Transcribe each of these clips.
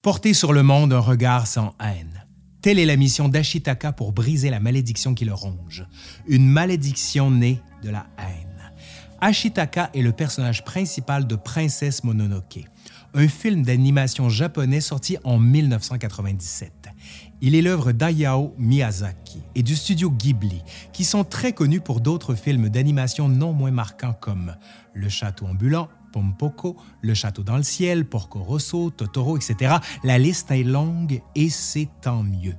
Porter sur le monde un regard sans haine. Telle est la mission d'Ashitaka pour briser la malédiction qui le ronge. Une malédiction née de la haine. Ashitaka est le personnage principal de Princesse Mononoke, un film d'animation japonais sorti en 1997. Il est l'œuvre d'Ayao Miyazaki et du studio Ghibli, qui sont très connus pour d'autres films d'animation non moins marquants comme Le Château ambulant, Pompoko, Le Château dans le ciel, Porco Rosso, Totoro, etc. La liste est longue et c'est tant mieux.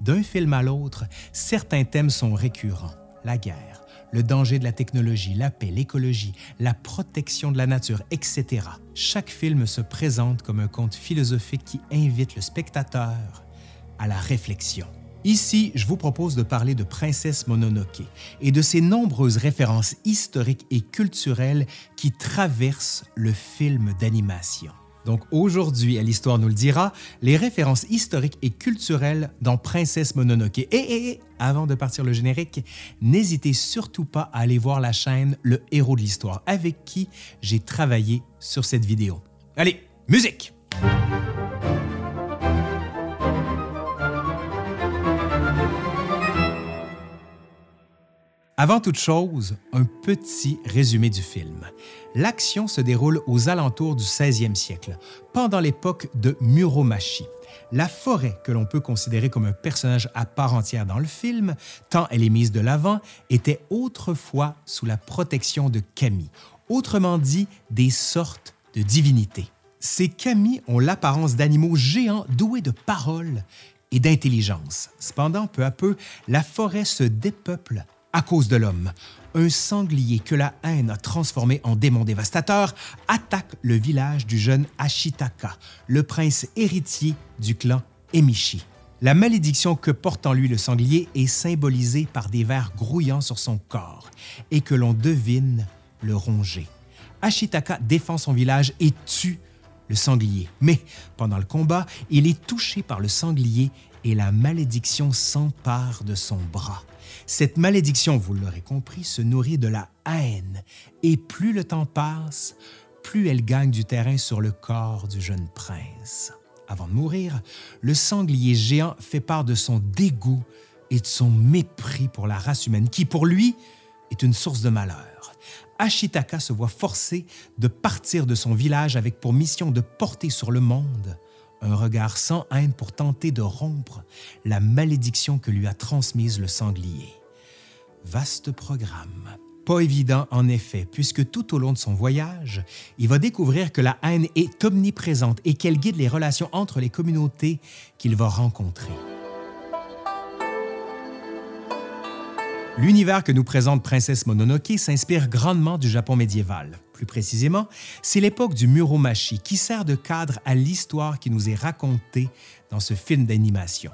D'un film à l'autre, certains thèmes sont récurrents. La guerre, le danger de la technologie, la paix, l'écologie, la protection de la nature, etc. Chaque film se présente comme un conte philosophique qui invite le spectateur à la réflexion. Ici, je vous propose de parler de Princesse Mononoke et de ses nombreuses références historiques et culturelles qui traversent le film d'animation. Donc aujourd'hui, à l'Histoire nous le dira, les références historiques et culturelles dans Princesse Mononoke. Et, et, avant de partir le générique, n'hésitez surtout pas à aller voir la chaîne Le Héros de l'Histoire, avec qui j'ai travaillé sur cette vidéo. Allez, musique! Avant toute chose, un petit résumé du film. L'action se déroule aux alentours du 16e siècle, pendant l'époque de Muromachi. La forêt, que l'on peut considérer comme un personnage à part entière dans le film, tant elle est mise de l'avant, était autrefois sous la protection de kami, autrement dit des sortes de divinités. Ces kami ont l'apparence d'animaux géants doués de paroles et d'intelligence. Cependant, peu à peu, la forêt se dépeuple à cause de l'homme. Un sanglier que la haine a transformé en démon dévastateur attaque le village du jeune Ashitaka, le prince héritier du clan Emishi. La malédiction que porte en lui le sanglier est symbolisée par des vers grouillants sur son corps et que l'on devine le ronger. Ashitaka défend son village et tue le sanglier. Mais pendant le combat, il est touché par le sanglier et la malédiction s'empare de son bras. Cette malédiction, vous l'aurez compris, se nourrit de la haine, et plus le temps passe, plus elle gagne du terrain sur le corps du jeune prince. Avant de mourir, le sanglier géant fait part de son dégoût et de son mépris pour la race humaine, qui pour lui est une source de malheur. Ashitaka se voit forcé de partir de son village avec pour mission de porter sur le monde un regard sans haine pour tenter de rompre la malédiction que lui a transmise le sanglier. Vaste programme. Pas évident en effet, puisque tout au long de son voyage, il va découvrir que la haine est omniprésente et qu'elle guide les relations entre les communautés qu'il va rencontrer. L'univers que nous présente Princesse Mononoke s'inspire grandement du Japon médiéval. Plus précisément, c'est l'époque du Muromachi qui sert de cadre à l'histoire qui nous est racontée dans ce film d'animation.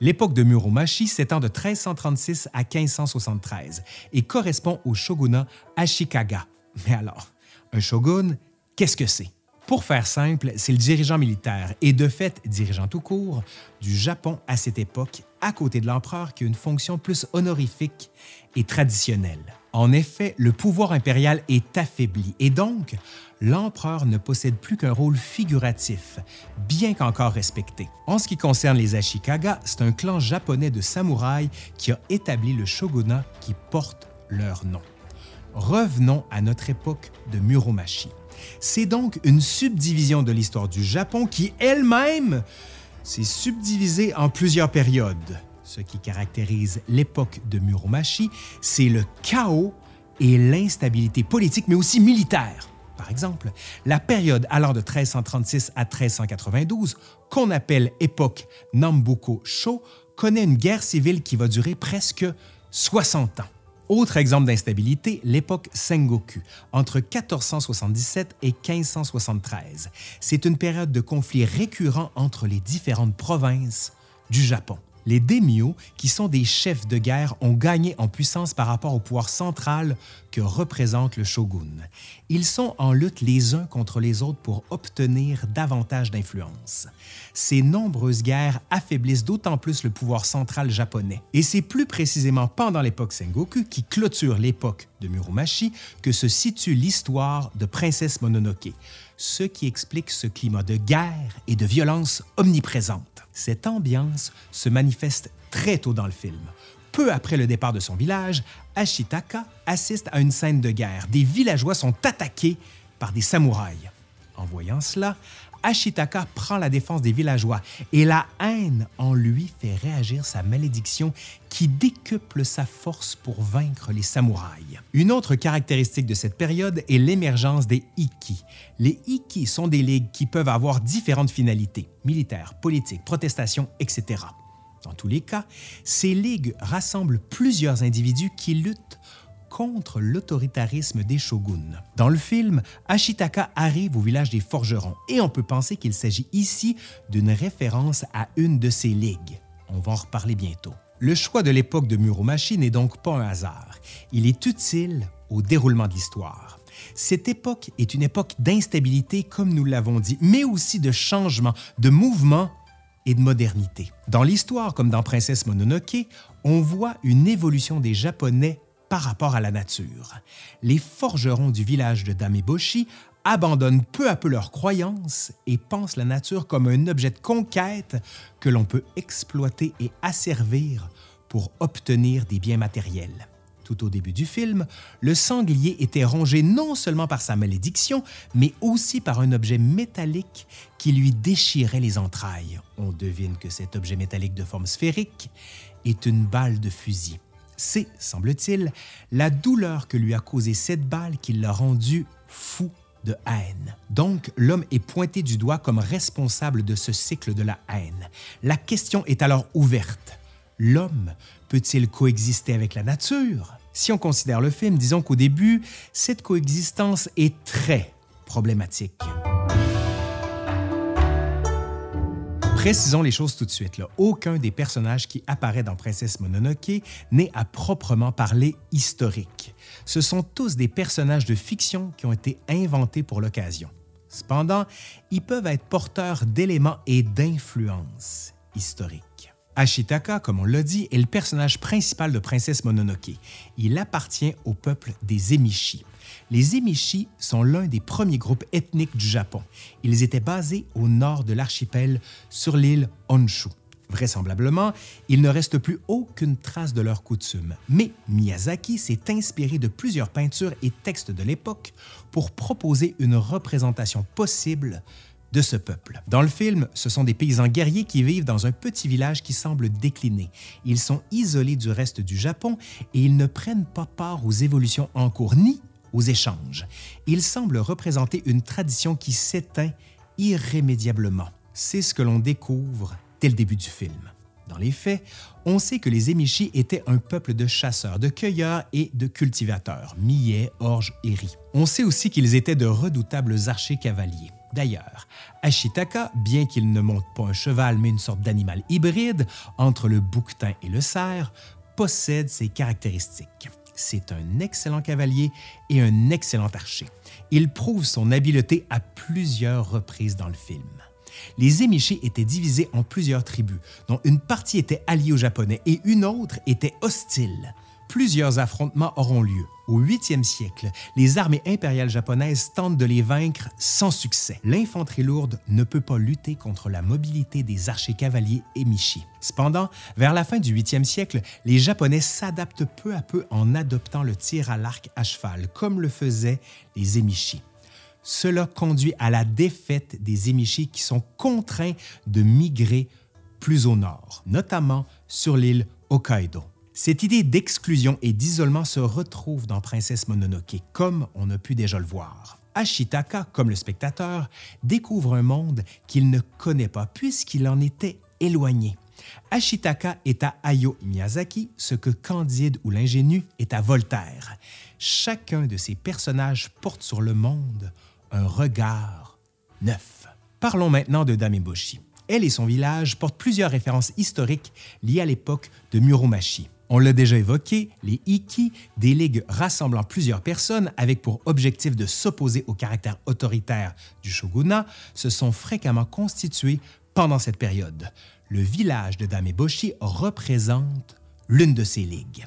L'époque de Muromachi s'étend de 1336 à 1573 et correspond au shogunat Ashikaga. Mais alors, un shogun, qu'est-ce que c'est? Pour faire simple, c'est le dirigeant militaire et de fait dirigeant tout court du Japon à cette époque, à côté de l'empereur qui a une fonction plus honorifique et traditionnelle. En effet, le pouvoir impérial est affaibli et donc l'empereur ne possède plus qu'un rôle figuratif, bien qu'encore respecté. En ce qui concerne les Ashikaga, c'est un clan japonais de samouraïs qui a établi le shogunat qui porte leur nom. Revenons à notre époque de Muromachi. C'est donc une subdivision de l'histoire du Japon qui elle-même s'est subdivisée en plusieurs périodes. Ce qui caractérise l'époque de Muromachi, c'est le chaos et l'instabilité politique, mais aussi militaire. Par exemple, la période allant de 1336 à 1392, qu'on appelle époque Nambuko-sho, connaît une guerre civile qui va durer presque 60 ans. Autre exemple d'instabilité, l'époque Sengoku, entre 1477 et 1573. C'est une période de conflits récurrents entre les différentes provinces du Japon. Les daimyo, qui sont des chefs de guerre, ont gagné en puissance par rapport au pouvoir central que représente le shogun. Ils sont en lutte les uns contre les autres pour obtenir davantage d'influence. Ces nombreuses guerres affaiblissent d'autant plus le pouvoir central japonais. Et c'est plus précisément pendant l'époque Sengoku, qui clôture l'époque de Muromachi, que se situe l'histoire de Princesse Mononoke, ce qui explique ce climat de guerre et de violence omniprésente. Cette ambiance se manifeste très tôt dans le film. Peu après le départ de son village, Ashitaka assiste à une scène de guerre. Des villageois sont attaqués par des samouraïs. En voyant cela, Ashitaka prend la défense des villageois et la haine en lui fait réagir sa malédiction qui décuple sa force pour vaincre les samouraïs. Une autre caractéristique de cette période est l'émergence des Ikki. Les Ikki sont des ligues qui peuvent avoir différentes finalités, militaires, politiques, protestations, etc. Dans tous les cas, ces ligues rassemblent plusieurs individus qui luttent contre l'autoritarisme des shoguns. Dans le film, Ashitaka arrive au village des forgerons et on peut penser qu'il s'agit ici d'une référence à une de ces ligues. On va en reparler bientôt. Le choix de l'époque de Muromachi n'est donc pas un hasard. Il est utile au déroulement de l'histoire. Cette époque est une époque d'instabilité, comme nous l'avons dit, mais aussi de changement, de mouvement et de modernité. Dans l'histoire, comme dans Princesse Mononoke, on voit une évolution des Japonais par rapport à la nature. Les forgerons du village de Dameboshi abandonnent peu à peu leurs croyances et pensent la nature comme un objet de conquête que l'on peut exploiter et asservir pour obtenir des biens matériels. Tout au début du film, le sanglier était rongé non seulement par sa malédiction, mais aussi par un objet métallique qui lui déchirait les entrailles. On devine que cet objet métallique de forme sphérique est une balle de fusil. C'est, semble-t-il, la douleur que lui a causée cette balle qui l'a rendu fou de haine. Donc, l'homme est pointé du doigt comme responsable de ce cycle de la haine. La question est alors ouverte. L'homme peut-il coexister avec la nature? Si on considère le film, disons qu'au début, cette coexistence est très problématique. Précisons les choses tout de suite. Aucun des personnages qui apparaît dans Princesse Mononoke n'est à proprement parler historique. Ce sont tous des personnages de fiction qui ont été inventés pour l'occasion. Cependant, ils peuvent être porteurs d'éléments et d'influences historiques. Ashitaka, comme on l'a dit, est le personnage principal de Princesse Mononoke. Il appartient au peuple des Emishi. Les Emishi sont l'un des premiers groupes ethniques du Japon. Ils étaient basés au nord de l'archipel sur l'île Honshu. Vraisemblablement, il ne reste plus aucune trace de leurs coutumes, mais Miyazaki s'est inspiré de plusieurs peintures et textes de l'époque pour proposer une représentation possible de ce peuple. Dans le film, ce sont des paysans guerriers qui vivent dans un petit village qui semble décliner. Ils sont isolés du reste du Japon et ils ne prennent pas part aux évolutions en cours ni aux échanges. Il semble représenter une tradition qui s'éteint irrémédiablement. C'est ce que l'on découvre dès le début du film. Dans les faits, on sait que les Emishi étaient un peuple de chasseurs, de cueilleurs et de cultivateurs, millets, orges et riz. On sait aussi qu'ils étaient de redoutables archers cavaliers. D'ailleurs, Ashitaka, bien qu'il ne monte pas un cheval mais une sorte d'animal hybride entre le bouquetin et le cerf, possède ces caractéristiques. C'est un excellent cavalier et un excellent archer. Il prouve son habileté à plusieurs reprises dans le film. Les Emishi étaient divisés en plusieurs tribus, dont une partie était alliée aux Japonais et une autre était hostile. Plusieurs affrontements auront lieu. Au 8e siècle, les armées impériales japonaises tentent de les vaincre sans succès. L'infanterie lourde ne peut pas lutter contre la mobilité des archers cavaliers Emishi. Cependant, vers la fin du 8e siècle, les Japonais s'adaptent peu à peu en adoptant le tir à l'arc à cheval, comme le faisaient les Emishi. Cela conduit à la défaite des Emishi qui sont contraints de migrer plus au nord, notamment sur l'île Hokkaido. Cette idée d'exclusion et d'isolement se retrouve dans Princesse Mononoke, comme on a pu déjà le voir. Ashitaka, comme le spectateur, découvre un monde qu'il ne connaît pas puisqu'il en était éloigné. Ashitaka est à Hayao Miyazaki ce que Candide ou l'ingénu est à Voltaire. Chacun de ces personnages porte sur le monde un regard neuf. Parlons maintenant de Dameboshi. elle et son village portent plusieurs références historiques liées à l'époque de Muromachi. On l'a déjà évoqué, les Iki, des ligues rassemblant plusieurs personnes avec pour objectif de s'opposer au caractère autoritaire du shogunat, se sont fréquemment constitués pendant cette période. Le village de Dameboshi représente l'une de ces ligues.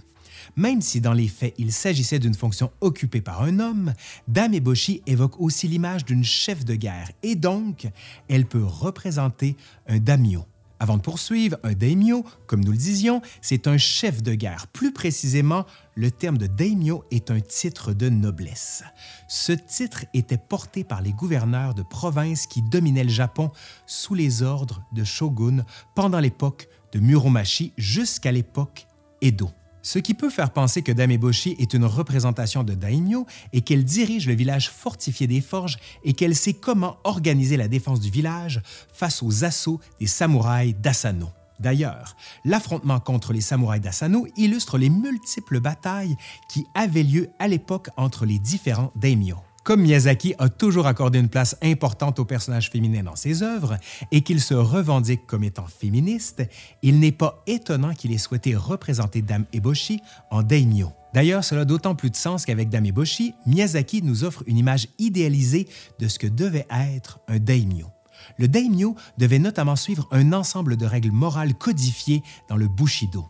Même si dans les faits il s'agissait d'une fonction occupée par un homme, Dameboshi évoque aussi l'image d'une chef de guerre et donc elle peut représenter un daimyo. Avant de poursuivre, un daimyo, comme nous le disions, c'est un chef de guerre. Plus précisément, le terme de daimyo est un titre de noblesse. Ce titre était porté par les gouverneurs de provinces qui dominaient le Japon sous les ordres de shogun pendant l'époque de Muromachi jusqu'à l'époque Edo ce qui peut faire penser que Dame Eboshi est une représentation de daimyo et qu'elle dirige le village fortifié des forges et qu'elle sait comment organiser la défense du village face aux assauts des samouraïs d'Asano. D'ailleurs, l'affrontement contre les samouraïs d'Asano illustre les multiples batailles qui avaient lieu à l'époque entre les différents daimyo. Comme Miyazaki a toujours accordé une place importante aux personnages féminins dans ses œuvres et qu'il se revendique comme étant féministe, il n'est pas étonnant qu'il ait souhaité représenter Dame Eboshi en daimyo. D'ailleurs, cela a d'autant plus de sens qu'avec Dame Eboshi, Miyazaki nous offre une image idéalisée de ce que devait être un daimyo. Le daimyo devait notamment suivre un ensemble de règles morales codifiées dans le Bushido.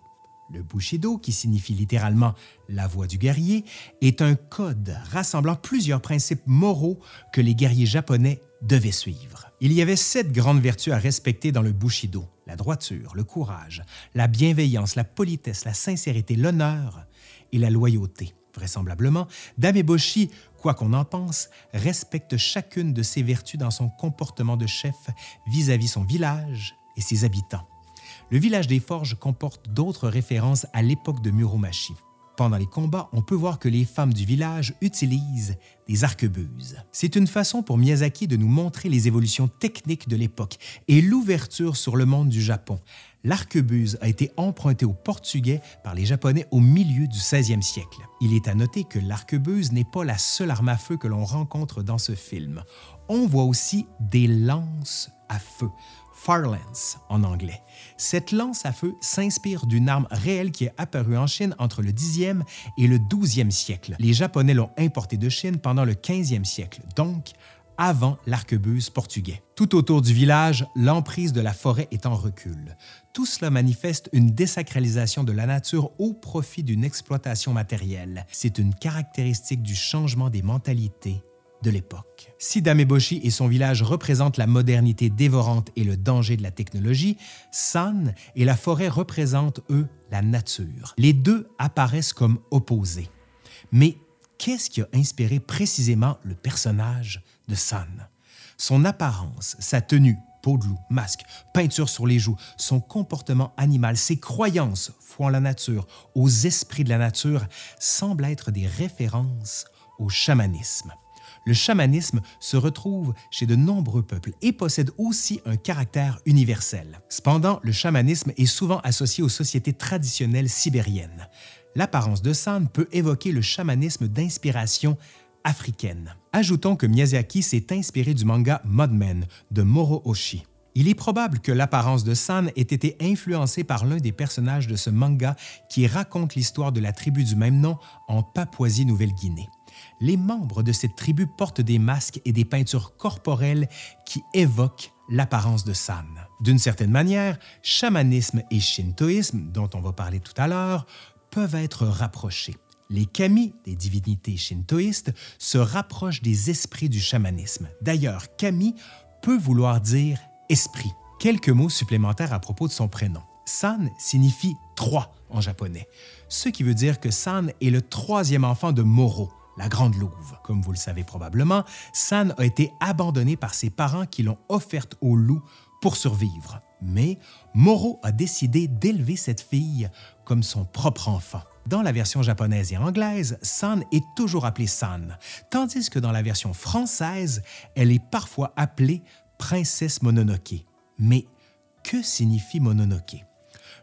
Le Bushido, qui signifie littéralement la voie du guerrier, est un code rassemblant plusieurs principes moraux que les guerriers japonais devaient suivre. Il y avait sept grandes vertus à respecter dans le Bushido la droiture, le courage, la bienveillance, la politesse, la sincérité, l'honneur et la loyauté. Vraisemblablement, Dameboshi, quoi qu'on en pense, respecte chacune de ces vertus dans son comportement de chef vis-à-vis -vis son village et ses habitants. Le village des Forges comporte d'autres références à l'époque de Muromachi. Pendant les combats, on peut voir que les femmes du village utilisent des arquebuses. C'est une façon pour Miyazaki de nous montrer les évolutions techniques de l'époque et l'ouverture sur le monde du Japon. L'arquebuse a été empruntée au portugais par les Japonais au milieu du 16e siècle. Il est à noter que l'arquebuse n'est pas la seule arme à feu que l'on rencontre dans ce film. On voit aussi des lances à feu. Farlance en anglais. Cette lance à feu s'inspire d'une arme réelle qui est apparue en Chine entre le 10e et le 12e siècle. Les Japonais l'ont importée de Chine pendant le 15e siècle, donc avant l'arquebuse portugais. Tout autour du village, l'emprise de la forêt est en recul. Tout cela manifeste une désacralisation de la nature au profit d'une exploitation matérielle. C'est une caractéristique du changement des mentalités de l'époque. Si Dameboshi et son village représentent la modernité dévorante et le danger de la technologie, San et la forêt représentent, eux, la nature. Les deux apparaissent comme opposés. Mais qu'est-ce qui a inspiré précisément le personnage de San? Son apparence, sa tenue, peau de loup, masque, peinture sur les joues, son comportement animal, ses croyances, foi en la nature, aux esprits de la nature, semblent être des références au chamanisme le chamanisme se retrouve chez de nombreux peuples et possède aussi un caractère universel. Cependant, le chamanisme est souvent associé aux sociétés traditionnelles sibériennes. L'apparence de San peut évoquer le chamanisme d'inspiration africaine. Ajoutons que Miyazaki s'est inspiré du manga Mudmen de Moro Oshii. Il est probable que l'apparence de San ait été influencée par l'un des personnages de ce manga qui raconte l'histoire de la tribu du même nom en Papouasie-Nouvelle-Guinée les membres de cette tribu portent des masques et des peintures corporelles qui évoquent l'apparence de San. D'une certaine manière, chamanisme et shintoïsme, dont on va parler tout à l'heure, peuvent être rapprochés. Les kami, des divinités shintoïstes, se rapprochent des esprits du chamanisme. D'ailleurs, kami peut vouloir dire esprit. Quelques mots supplémentaires à propos de son prénom. San signifie trois en japonais, ce qui veut dire que San est le troisième enfant de Moro, la Grande Louve. Comme vous le savez probablement, San a été abandonnée par ses parents qui l'ont offerte au loup pour survivre. Mais Moro a décidé d'élever cette fille comme son propre enfant. Dans la version japonaise et anglaise, San est toujours appelée San, tandis que dans la version française, elle est parfois appelée Princesse Mononoke. Mais que signifie Mononoke?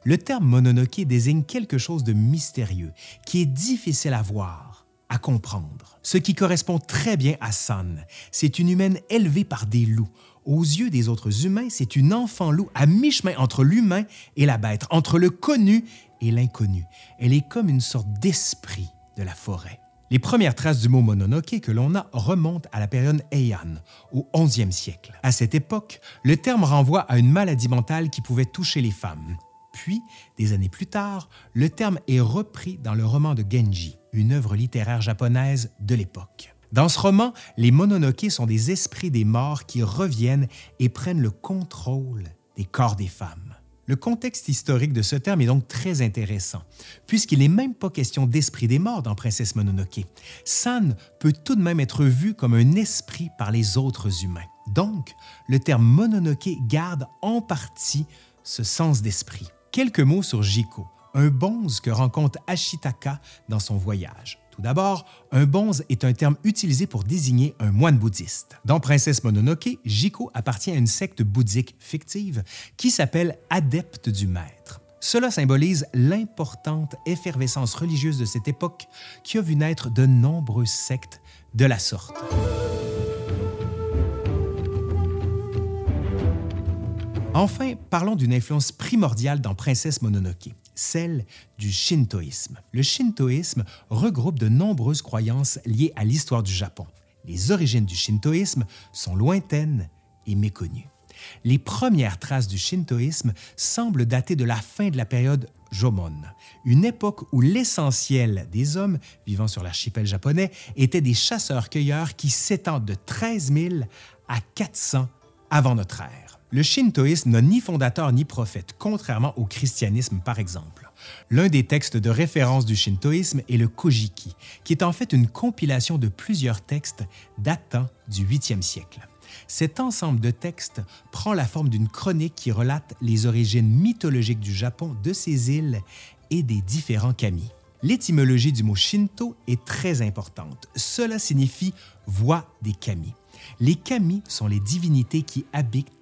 Le terme Mononoke désigne quelque chose de mystérieux, qui est difficile à voir, à comprendre. Ce qui correspond très bien à San, c'est une humaine élevée par des loups, Aux yeux des autres humains, c'est une enfant loup à mi-chemin entre l'humain et la bête, entre le connu et l'inconnu. Elle est comme une sorte d'esprit de la forêt. Les premières traces du mot mononoke que l'on a remontent à la période Heian, au 11e siècle. À cette époque, le terme renvoie à une maladie mentale qui pouvait toucher les femmes. Puis, des années plus tard, le terme est repris dans le roman de Genji, une œuvre littéraire japonaise de l'époque. Dans ce roman, les mononoke sont des esprits des morts qui reviennent et prennent le contrôle des corps des femmes. Le contexte historique de ce terme est donc très intéressant, puisqu'il n'est même pas question d'esprit des morts dans Princesse Mononoke. San peut tout de même être vu comme un esprit par les autres humains. Donc, le terme Mononoke garde en partie ce sens d'esprit. Quelques mots sur Jiko, un bonze que rencontre Ashitaka dans son voyage. Tout d'abord, un bonze est un terme utilisé pour désigner un moine bouddhiste. Dans Princesse Mononoke, Jiko appartient à une secte bouddhique fictive qui s'appelle Adepte du Maître. Cela symbolise l'importante effervescence religieuse de cette époque qui a vu naître de nombreuses sectes de la sorte. Enfin, parlons d'une influence primordiale dans Princesse Mononoke celle du shintoïsme. Le shintoïsme regroupe de nombreuses croyances liées à l'histoire du Japon. Les origines du shintoïsme sont lointaines et méconnues. Les premières traces du shintoïsme semblent dater de la fin de la période Jomon, une époque où l'essentiel des hommes vivant sur l'archipel japonais étaient des chasseurs-cueilleurs qui s'étendent de 13 000 à 400 avant notre ère. Le shintoïsme n'a ni fondateur ni prophète, contrairement au christianisme par exemple. L'un des textes de référence du shintoïsme est le Kojiki, qui est en fait une compilation de plusieurs textes datant du 8e siècle. Cet ensemble de textes prend la forme d'une chronique qui relate les origines mythologiques du Japon, de ses îles et des différents kami. L'étymologie du mot Shinto est très importante. Cela signifie voix des kami. Les kami sont les divinités qui habitent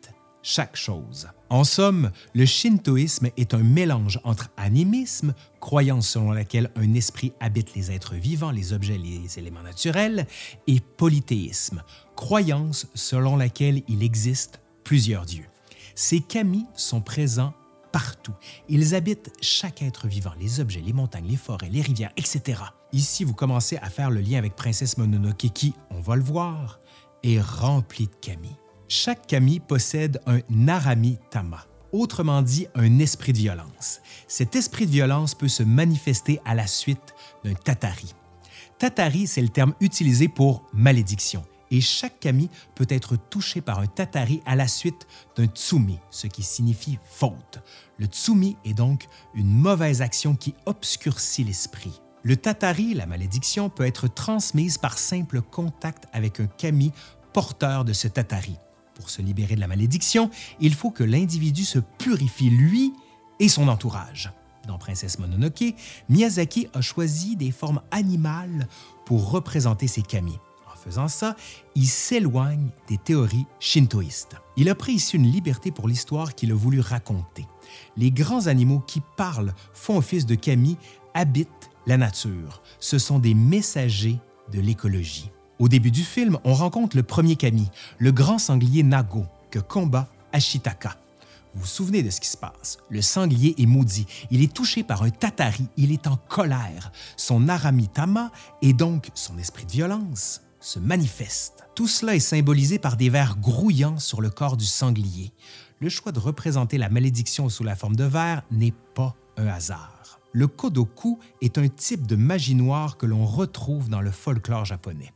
chaque chose. En somme, le shintoïsme est un mélange entre animisme, croyance selon laquelle un esprit habite les êtres vivants, les objets, les éléments naturels, et polythéisme, croyance selon laquelle il existe plusieurs dieux. Ces kami sont présents partout. Ils habitent chaque être vivant, les objets, les montagnes, les forêts, les rivières, etc. Ici, vous commencez à faire le lien avec Princesse Mononoke qui, on va le voir, est remplie de kami. Chaque kami possède un narami tama, autrement dit un esprit de violence. Cet esprit de violence peut se manifester à la suite d'un tatari. Tatari, c'est le terme utilisé pour malédiction, et chaque kami peut être touché par un tatari à la suite d'un tsumi, ce qui signifie faute. Le tsumi est donc une mauvaise action qui obscurcit l'esprit. Le tatari, la malédiction, peut être transmise par simple contact avec un kami porteur de ce tatari. Pour se libérer de la malédiction, il faut que l'individu se purifie lui et son entourage. Dans Princesse Mononoke, Miyazaki a choisi des formes animales pour représenter ses kami. En faisant ça, il s'éloigne des théories shintoïstes. Il a pris ici une liberté pour l'histoire qu'il a voulu raconter. Les grands animaux qui parlent, font office de kami, habitent la nature. Ce sont des messagers de l'écologie. Au début du film, on rencontre le premier kami, le grand sanglier Nago, que combat Ashitaka. Vous vous souvenez de ce qui se passe? Le sanglier est maudit. Il est touché par un tatari. Il est en colère. Son aramitama, et donc son esprit de violence, se manifeste. Tout cela est symbolisé par des vers grouillants sur le corps du sanglier. Le choix de représenter la malédiction sous la forme de vers n'est pas un hasard. Le kodoku est un type de magie noire que l'on retrouve dans le folklore japonais.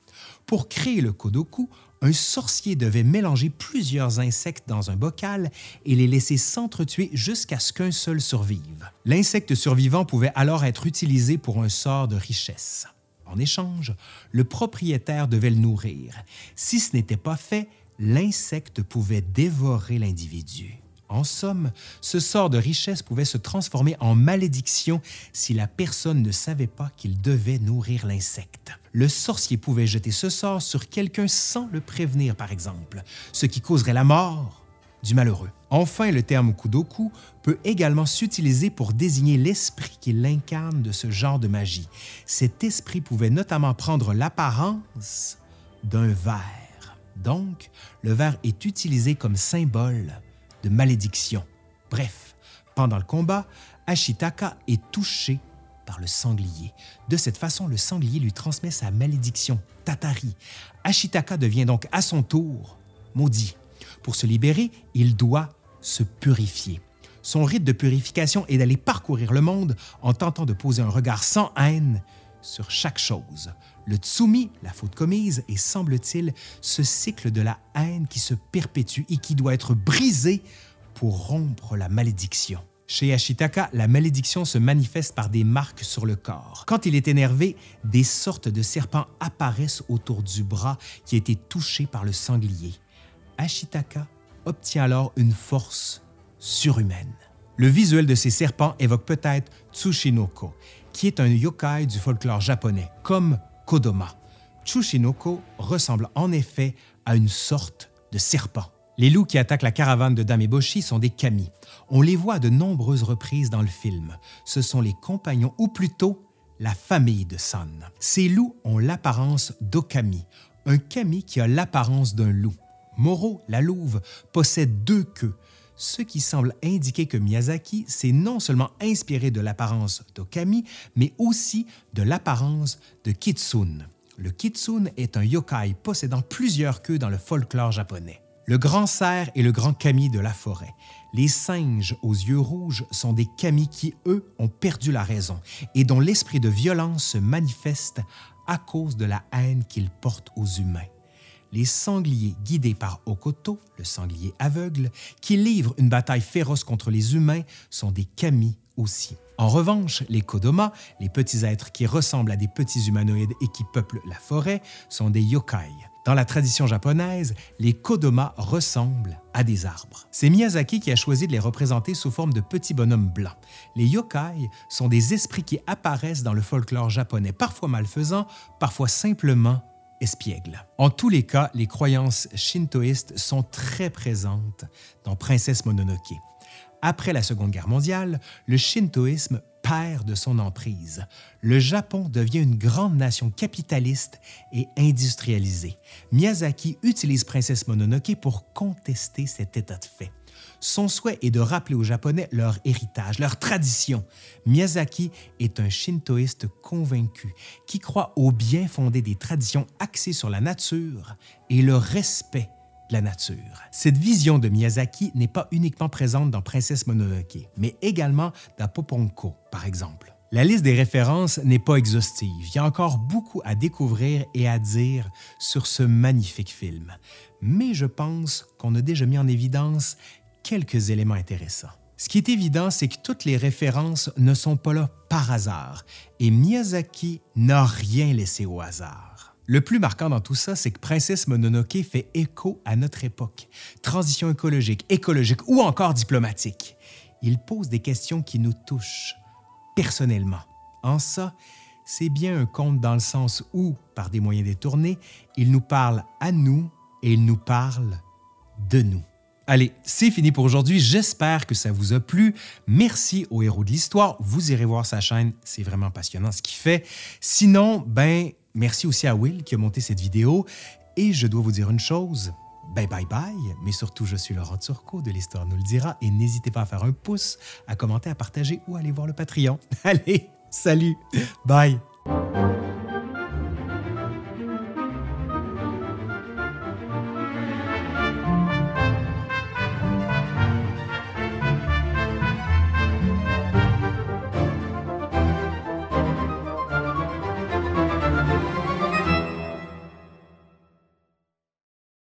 Pour créer le kodoku, un sorcier devait mélanger plusieurs insectes dans un bocal et les laisser s'entretuer jusqu'à ce qu'un seul survive. L'insecte survivant pouvait alors être utilisé pour un sort de richesse. En échange, le propriétaire devait le nourrir. Si ce n'était pas fait, l'insecte pouvait dévorer l'individu. En somme, ce sort de richesse pouvait se transformer en malédiction si la personne ne savait pas qu'il devait nourrir l'insecte. Le sorcier pouvait jeter ce sort sur quelqu'un sans le prévenir, par exemple, ce qui causerait la mort du malheureux. Enfin, le terme kudoku peut également s'utiliser pour désigner l'esprit qui l'incarne de ce genre de magie. Cet esprit pouvait notamment prendre l'apparence d'un ver. Donc, le ver est utilisé comme symbole de malédiction. Bref, pendant le combat, Ashitaka est touché par le sanglier. De cette façon, le sanglier lui transmet sa malédiction, Tatari. Ashitaka devient donc à son tour maudit. Pour se libérer, il doit se purifier. Son rite de purification est d'aller parcourir le monde en tentant de poser un regard sans haine sur chaque chose. Le tsumi, la faute commise, est, semble-t-il, ce cycle de la haine qui se perpétue et qui doit être brisé pour rompre la malédiction. Chez Ashitaka, la malédiction se manifeste par des marques sur le corps. Quand il est énervé, des sortes de serpents apparaissent autour du bras qui a été touché par le sanglier. Ashitaka obtient alors une force surhumaine. Le visuel de ces serpents évoque peut-être Tsushinoko, qui est un yokai du folklore japonais, comme Kodoma. Tsushinoko ressemble en effet à une sorte de serpent. Les loups qui attaquent la caravane de Dameboshi sont des kami. On les voit à de nombreuses reprises dans le film. Ce sont les compagnons, ou plutôt la famille de San. Ces loups ont l'apparence d'Okami, un kami qui a l'apparence d'un loup. Moro, la louve, possède deux queues, ce qui semble indiquer que Miyazaki s'est non seulement inspiré de l'apparence d'Okami, mais aussi de l'apparence de Kitsune. Le Kitsune est un yokai possédant plusieurs queues dans le folklore japonais. Le grand cerf et le grand kami de la forêt. Les singes aux yeux rouges sont des kami qui, eux, ont perdu la raison et dont l'esprit de violence se manifeste à cause de la haine qu'ils portent aux humains. Les sangliers guidés par Okoto, le sanglier aveugle, qui livre une bataille féroce contre les humains, sont des kami aussi. En revanche, les Kodoma, les petits êtres qui ressemblent à des petits humanoïdes et qui peuplent la forêt, sont des yokai. Dans la tradition japonaise, les Kodoma ressemblent à des arbres. C'est Miyazaki qui a choisi de les représenter sous forme de petits bonhommes blancs. Les yokai sont des esprits qui apparaissent dans le folklore japonais, parfois malfaisants, parfois simplement En tous les cas, les croyances shintoïstes sont très présentes dans Princesse Mononoke. Après la Seconde Guerre mondiale, le shintoïsme perd de son emprise. Le Japon devient une grande nation capitaliste et industrialisée. Miyazaki utilise Princesse Mononoke pour contester cet état de fait. Son souhait est de rappeler aux Japonais leur héritage, leur tradition. Miyazaki est un shintoïste convaincu qui croit au bien fondé des traditions axées sur la nature et le respect la nature. Cette vision de Miyazaki n'est pas uniquement présente dans Princesse Mononoke, mais également dans Poponko, par exemple. La liste des références n'est pas exhaustive. Il y a encore beaucoup à découvrir et à dire sur ce magnifique film. Mais je pense qu'on a déjà mis en évidence quelques éléments intéressants. Ce qui est évident, c'est que toutes les références ne sont pas là par hasard, et Miyazaki n'a rien laissé au hasard. Le plus marquant dans tout ça, c'est que Princesse Mononoke fait écho à notre époque. Transition écologique, écologique ou encore diplomatique. Il pose des questions qui nous touchent personnellement. En ça, c'est bien un conte dans le sens où, par des moyens détournés, il nous parle à nous et il nous parle de nous. Allez, c'est fini pour aujourd'hui. J'espère que ça vous a plu. Merci au héros de l'histoire. Vous irez voir sa chaîne. C'est vraiment passionnant ce qu'il fait. Sinon, ben, Merci aussi à Will qui a monté cette vidéo. Et je dois vous dire une chose, bye bye bye, mais surtout je suis Laurent Turcot de l'Histoire nous le dira et n'hésitez pas à faire un pouce, à commenter, à partager ou à aller voir le Patreon. Allez, salut, bye.